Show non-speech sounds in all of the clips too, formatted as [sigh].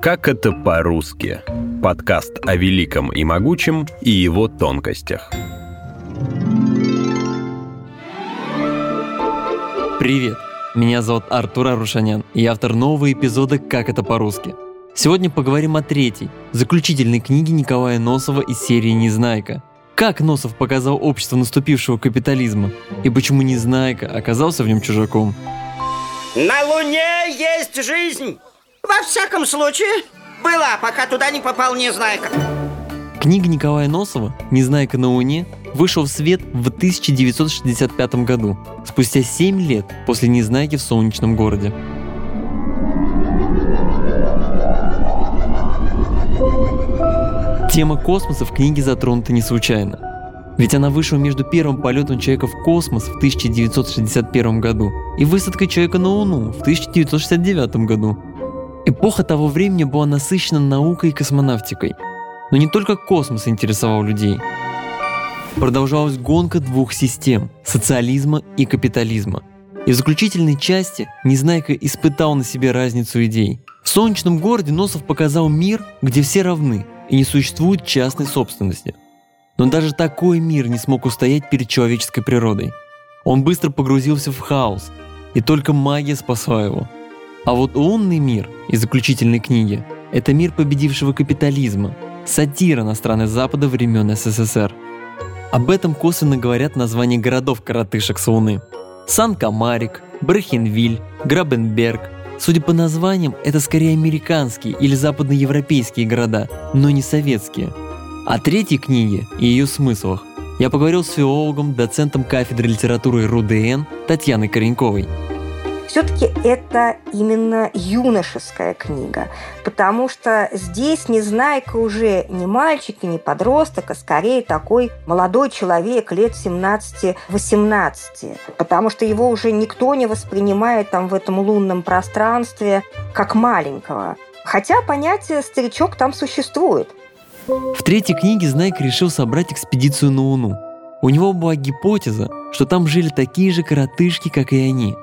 Как это по-русски? Подкаст о великом и могучем и его тонкостях. Привет! Меня зовут Артур Арушанян, и я автор нового эпизода «Как это по-русски». Сегодня поговорим о третьей, заключительной книге Николая Носова из серии «Незнайка». Как Носов показал общество наступившего капитализма, и почему Незнайка оказался в нем чужаком – на Луне есть жизнь! Во всяком случае, была, пока туда не попал Незнайка. Книга Николая Носова «Незнайка на Луне» вышел в свет в 1965 году, спустя 7 лет после «Незнайки в солнечном городе». Тема космоса в книге затронута не случайно. Ведь она вышла между первым полетом человека в космос в 1961 году и высадкой человека на Луну в 1969 году. Эпоха того времени была насыщена наукой и космонавтикой. Но не только космос интересовал людей. Продолжалась гонка двух систем – социализма и капитализма. И в заключительной части Незнайка испытал на себе разницу идей. В солнечном городе Носов показал мир, где все равны и не существует частной собственности – но даже такой мир не смог устоять перед человеческой природой. Он быстро погрузился в хаос, и только магия спасла его. А вот лунный мир из заключительной книги – это мир победившего капитализма, сатира на страны Запада времен СССР. Об этом косвенно говорят названия городов-коротышек с Луны. Сан-Камарик, Брехенвиль, Грабенберг. Судя по названиям, это скорее американские или западноевропейские города, но не советские – о третьей книге и ее смыслах я поговорил с филологом, доцентом кафедры литературы РУДН Татьяной Кореньковой. Все-таки это именно юношеская книга, потому что здесь Незнайка уже не мальчик и не подросток, а скорее такой молодой человек лет 17-18, потому что его уже никто не воспринимает там в этом лунном пространстве как маленького. Хотя понятие «старичок» там существует. В третьей книге Знайка решил собрать экспедицию на Луну. У него была гипотеза, что там жили такие же коротышки, как и они.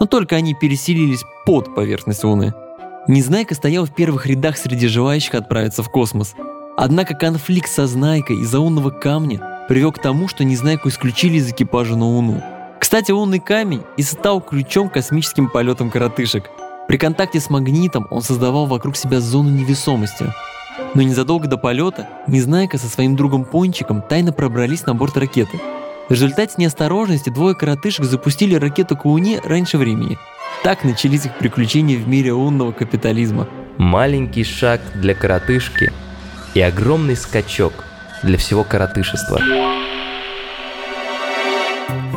Но только они переселились под поверхность Луны. Незнайка стоял в первых рядах среди желающих отправиться в космос. Однако конфликт со Знайкой из-за лунного камня привел к тому, что Незнайку исключили из экипажа на Луну. Кстати, лунный камень и стал ключом к космическим полетам коротышек. При контакте с магнитом он создавал вокруг себя зону невесомости – но незадолго до полета Незнайка со своим другом Пончиком тайно пробрались на борт ракеты. В результате неосторожности двое коротышек запустили ракету к Луне раньше времени. Так начались их приключения в мире лунного капитализма. Маленький шаг для коротышки и огромный скачок для всего коротышества.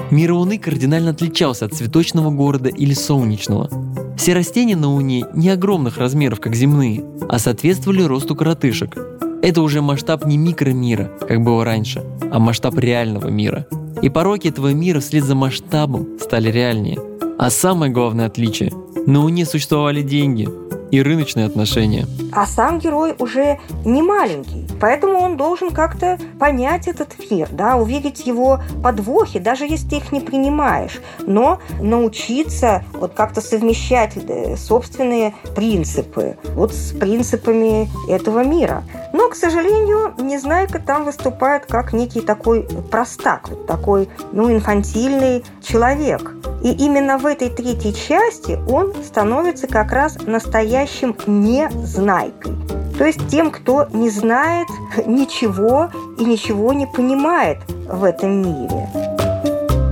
Мир Луны кардинально отличался от цветочного города или солнечного. Все растения на Луне не огромных размеров, как земные, а соответствовали росту коротышек. Это уже масштаб не микромира, как было раньше, а масштаб реального мира. И пороки этого мира вслед за масштабом стали реальнее. А самое главное отличие – на Луне существовали деньги, и рыночные отношения. А сам герой уже не маленький, поэтому он должен как-то понять этот мир, да, увидеть его подвохи, даже если ты их не принимаешь, но научиться вот как-то совмещать э, собственные принципы вот с принципами этого мира. Но, к сожалению, Незнайка там выступает как некий такой простак, такой, ну, инфантильный человек. И именно в этой третьей части он становится как раз настоящим незнайкой. То есть тем, кто не знает [laughs] ничего и ничего не понимает в этом мире.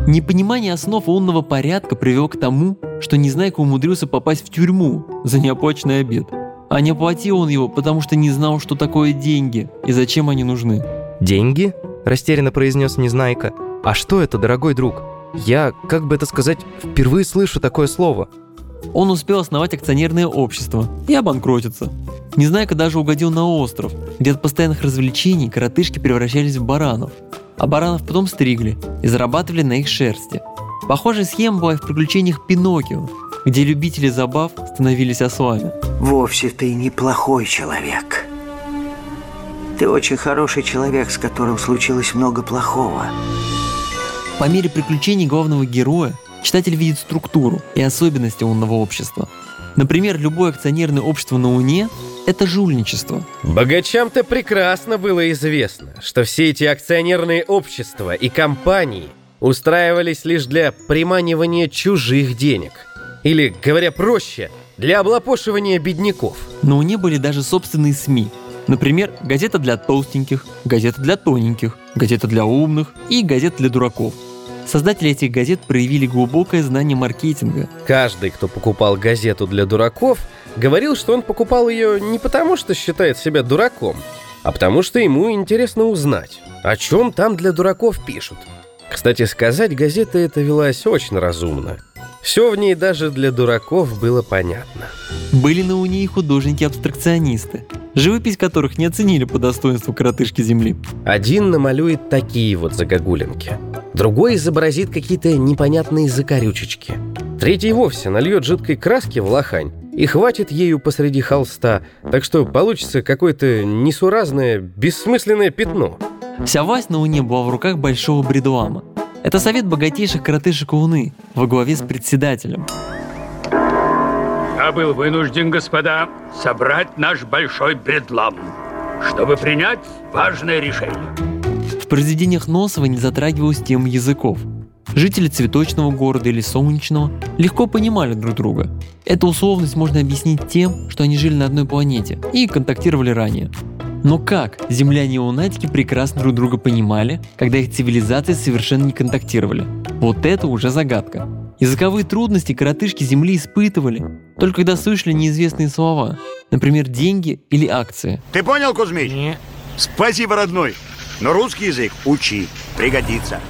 Непонимание основ лунного порядка привело к тому, что Незнайка умудрился попасть в тюрьму за неоплаченный обед – а не оплатил он его, потому что не знал, что такое деньги и зачем они нужны. «Деньги?» – растерянно произнес Незнайка. «А что это, дорогой друг? Я, как бы это сказать, впервые слышу такое слово». Он успел основать акционерное общество и обанкротиться. Незнайка даже угодил на остров, где от постоянных развлечений коротышки превращались в баранов, а баранов потом стригли и зарабатывали на их шерсти. Похожая схема была и в приключениях Пиноккио, где любители забав становились ослами. Вовсе ты неплохой человек. Ты очень хороший человек, с которым случилось много плохого. По мере приключений главного героя читатель видит структуру и особенности умного общества. Например, любое акционерное общество на Луне – это жульничество. Богачам-то прекрасно было известно, что все эти акционерные общества и компании устраивались лишь для приманивания чужих денег. Или, говоря проще, для облапошивания бедняков. Но у них были даже собственные СМИ. Например, газета для толстеньких, газета для тоненьких, газета для умных и газета для дураков. Создатели этих газет проявили глубокое знание маркетинга. Каждый, кто покупал газету для дураков, говорил, что он покупал ее не потому, что считает себя дураком, а потому что ему интересно узнать, о чем там для дураков пишут. Кстати сказать, газета эта велась очень разумно. Все в ней даже для дураков было понятно. Были на Уне и художники-абстракционисты, живопись которых не оценили по достоинству коротышки Земли. Один намалюет такие вот загогулинки, другой изобразит какие-то непонятные закорючечки, третий вовсе нальет жидкой краски в лохань и хватит ею посреди холста, так что получится какое-то несуразное, бессмысленное пятно. Вся власть на Уне была в руках большого бредуама. Это совет богатейших коротышек Уны во главе с председателем. Я был вынужден, господа, собрать наш большой бредлам, чтобы принять важное решение. В произведениях Носова не затрагивалась тема языков. Жители цветочного города или солнечного легко понимали друг друга. Эту условность можно объяснить тем, что они жили на одной планете и контактировали ранее. Но как земляне и лунатики прекрасно друг друга понимали, когда их цивилизации совершенно не контактировали? Вот это уже загадка. Языковые трудности коротышки Земли испытывали, только когда слышали неизвестные слова, например, деньги или акции. Ты понял, Кузьмич? Нет. Спасибо, родной. Но русский язык учи, пригодится.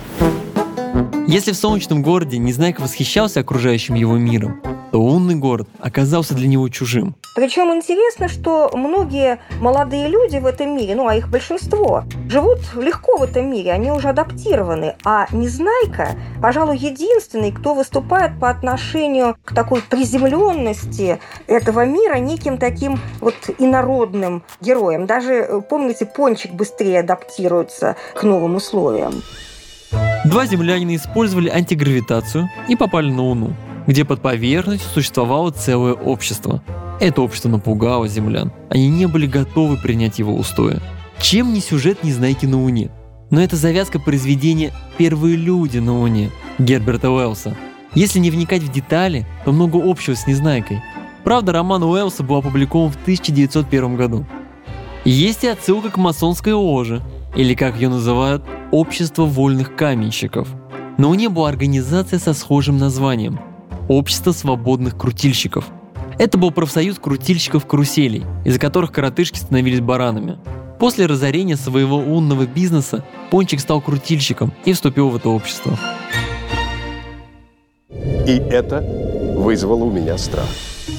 Если в солнечном городе Незнайка восхищался окружающим его миром, то лунный город оказался для него чужим. Причем интересно, что многие молодые люди в этом мире, ну а их большинство, живут легко в этом мире, они уже адаптированы. А Незнайка, пожалуй, единственный, кто выступает по отношению к такой приземленности этого мира неким таким вот инородным героем. Даже, помните, Пончик быстрее адаптируется к новым условиям. Два землянина использовали антигравитацию и попали на Луну где под поверхностью существовало целое общество. Это общество напугало землян. Они не были готовы принять его устои. Чем не сюжет Незнайки на Луне? Но это завязка произведения «Первые люди на Луне» Герберта Уэллса. Если не вникать в детали, то много общего с Незнайкой. Правда, роман Уэллса был опубликован в 1901 году. Есть и отсылка к масонской ложе, или как ее называют, «Общество вольных каменщиков». На Луне была организация со схожим названием – Общество свободных крутильщиков. Это был профсоюз крутильщиков каруселей, из-за которых коротышки становились баранами. После разорения своего лунного бизнеса Пончик стал крутильщиком и вступил в это общество. И это вызвало у меня страх.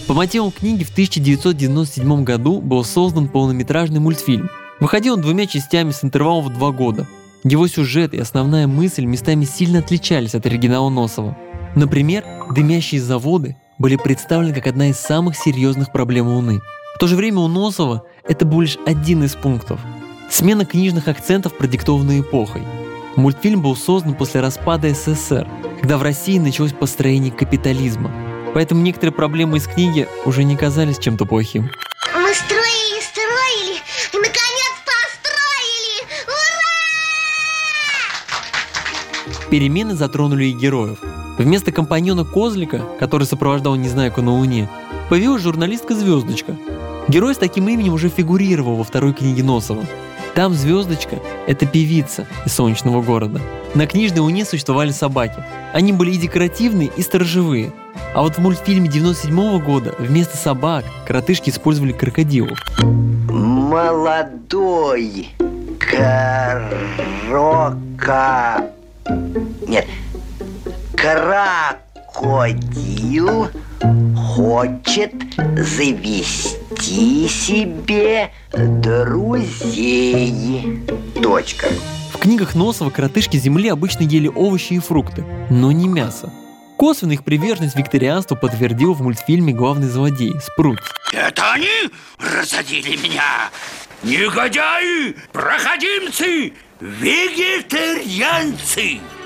По мотивам книги в 1997 году был создан полнометражный мультфильм. Выходил он двумя частями с интервалом в два года. Его сюжет и основная мысль местами сильно отличались от оригинала Носова – Например, дымящие заводы были представлены как одна из самых серьезных проблем Луны. В то же время у Носова это был лишь один из пунктов. Смена книжных акцентов, продиктованная эпохой. Мультфильм был создан после распада СССР, когда в России началось построение капитализма. Поэтому некоторые проблемы из книги уже не казались чем-то плохим. Мы строили, строили, и наконец построили! Ура! Перемены затронули и героев – Вместо компаньона Козлика, который сопровождал Незнайку на Луне, появилась журналистка Звездочка. Герой с таким именем уже фигурировал во второй книге Носова. Там Звездочка – это певица из солнечного города. На книжной Луне существовали собаки. Они были и декоративные, и сторожевые. А вот в мультфильме 97 -го года вместо собак коротышки использовали крокодилов. Молодой крока... Нет, крокодил хочет завести себе друзей. Точка. В книгах Носова коротышки земли обычно ели овощи и фрукты, но не мясо. Косвенно их приверженность викторианству подтвердил в мультфильме главный злодей Спрут. Это они рассадили меня? Негодяи! Проходимцы! Вегетарианцы!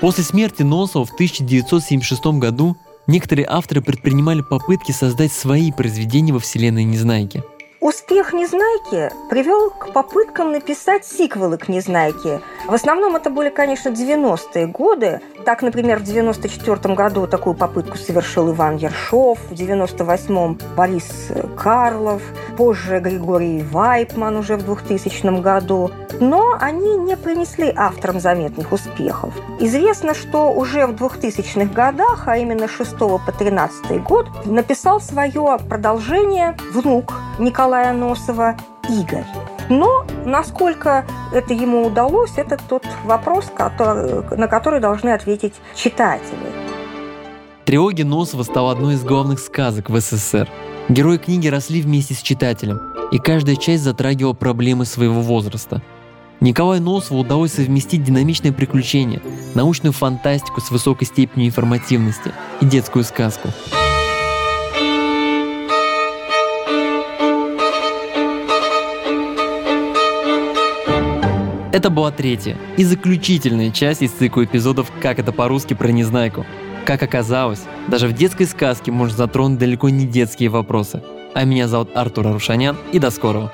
После смерти Носова в 1976 году некоторые авторы предпринимали попытки создать свои произведения во вселенной Незнайки. Успех «Незнайки» привел к попыткам написать сиквелы к «Незнайке». В основном это были, конечно, 90-е годы. Так, например, в 94 году такую попытку совершил Иван Ершов, в 98-м Борис Карлов, позже Григорий Вайпман уже в 2000 году. Но они не принесли авторам заметных успехов. Известно, что уже в 2000-х годах, а именно 6 по 13 год, написал свое продолжение внук Николая Носова Игорь. Но насколько это ему удалось, это тот вопрос, на который должны ответить читатели. Трилогия Носова стала одной из главных сказок в СССР. Герои книги росли вместе с читателем, и каждая часть затрагивала проблемы своего возраста. Николаю Носову удалось совместить динамичное приключение, научную фантастику с высокой степенью информативности и детскую сказку. Это была третья и заключительная часть из цикла эпизодов «Как это по-русски про Незнайку». Как оказалось, даже в детской сказке можно затронуть далеко не детские вопросы. А меня зовут Артур Арушанян и до скорого.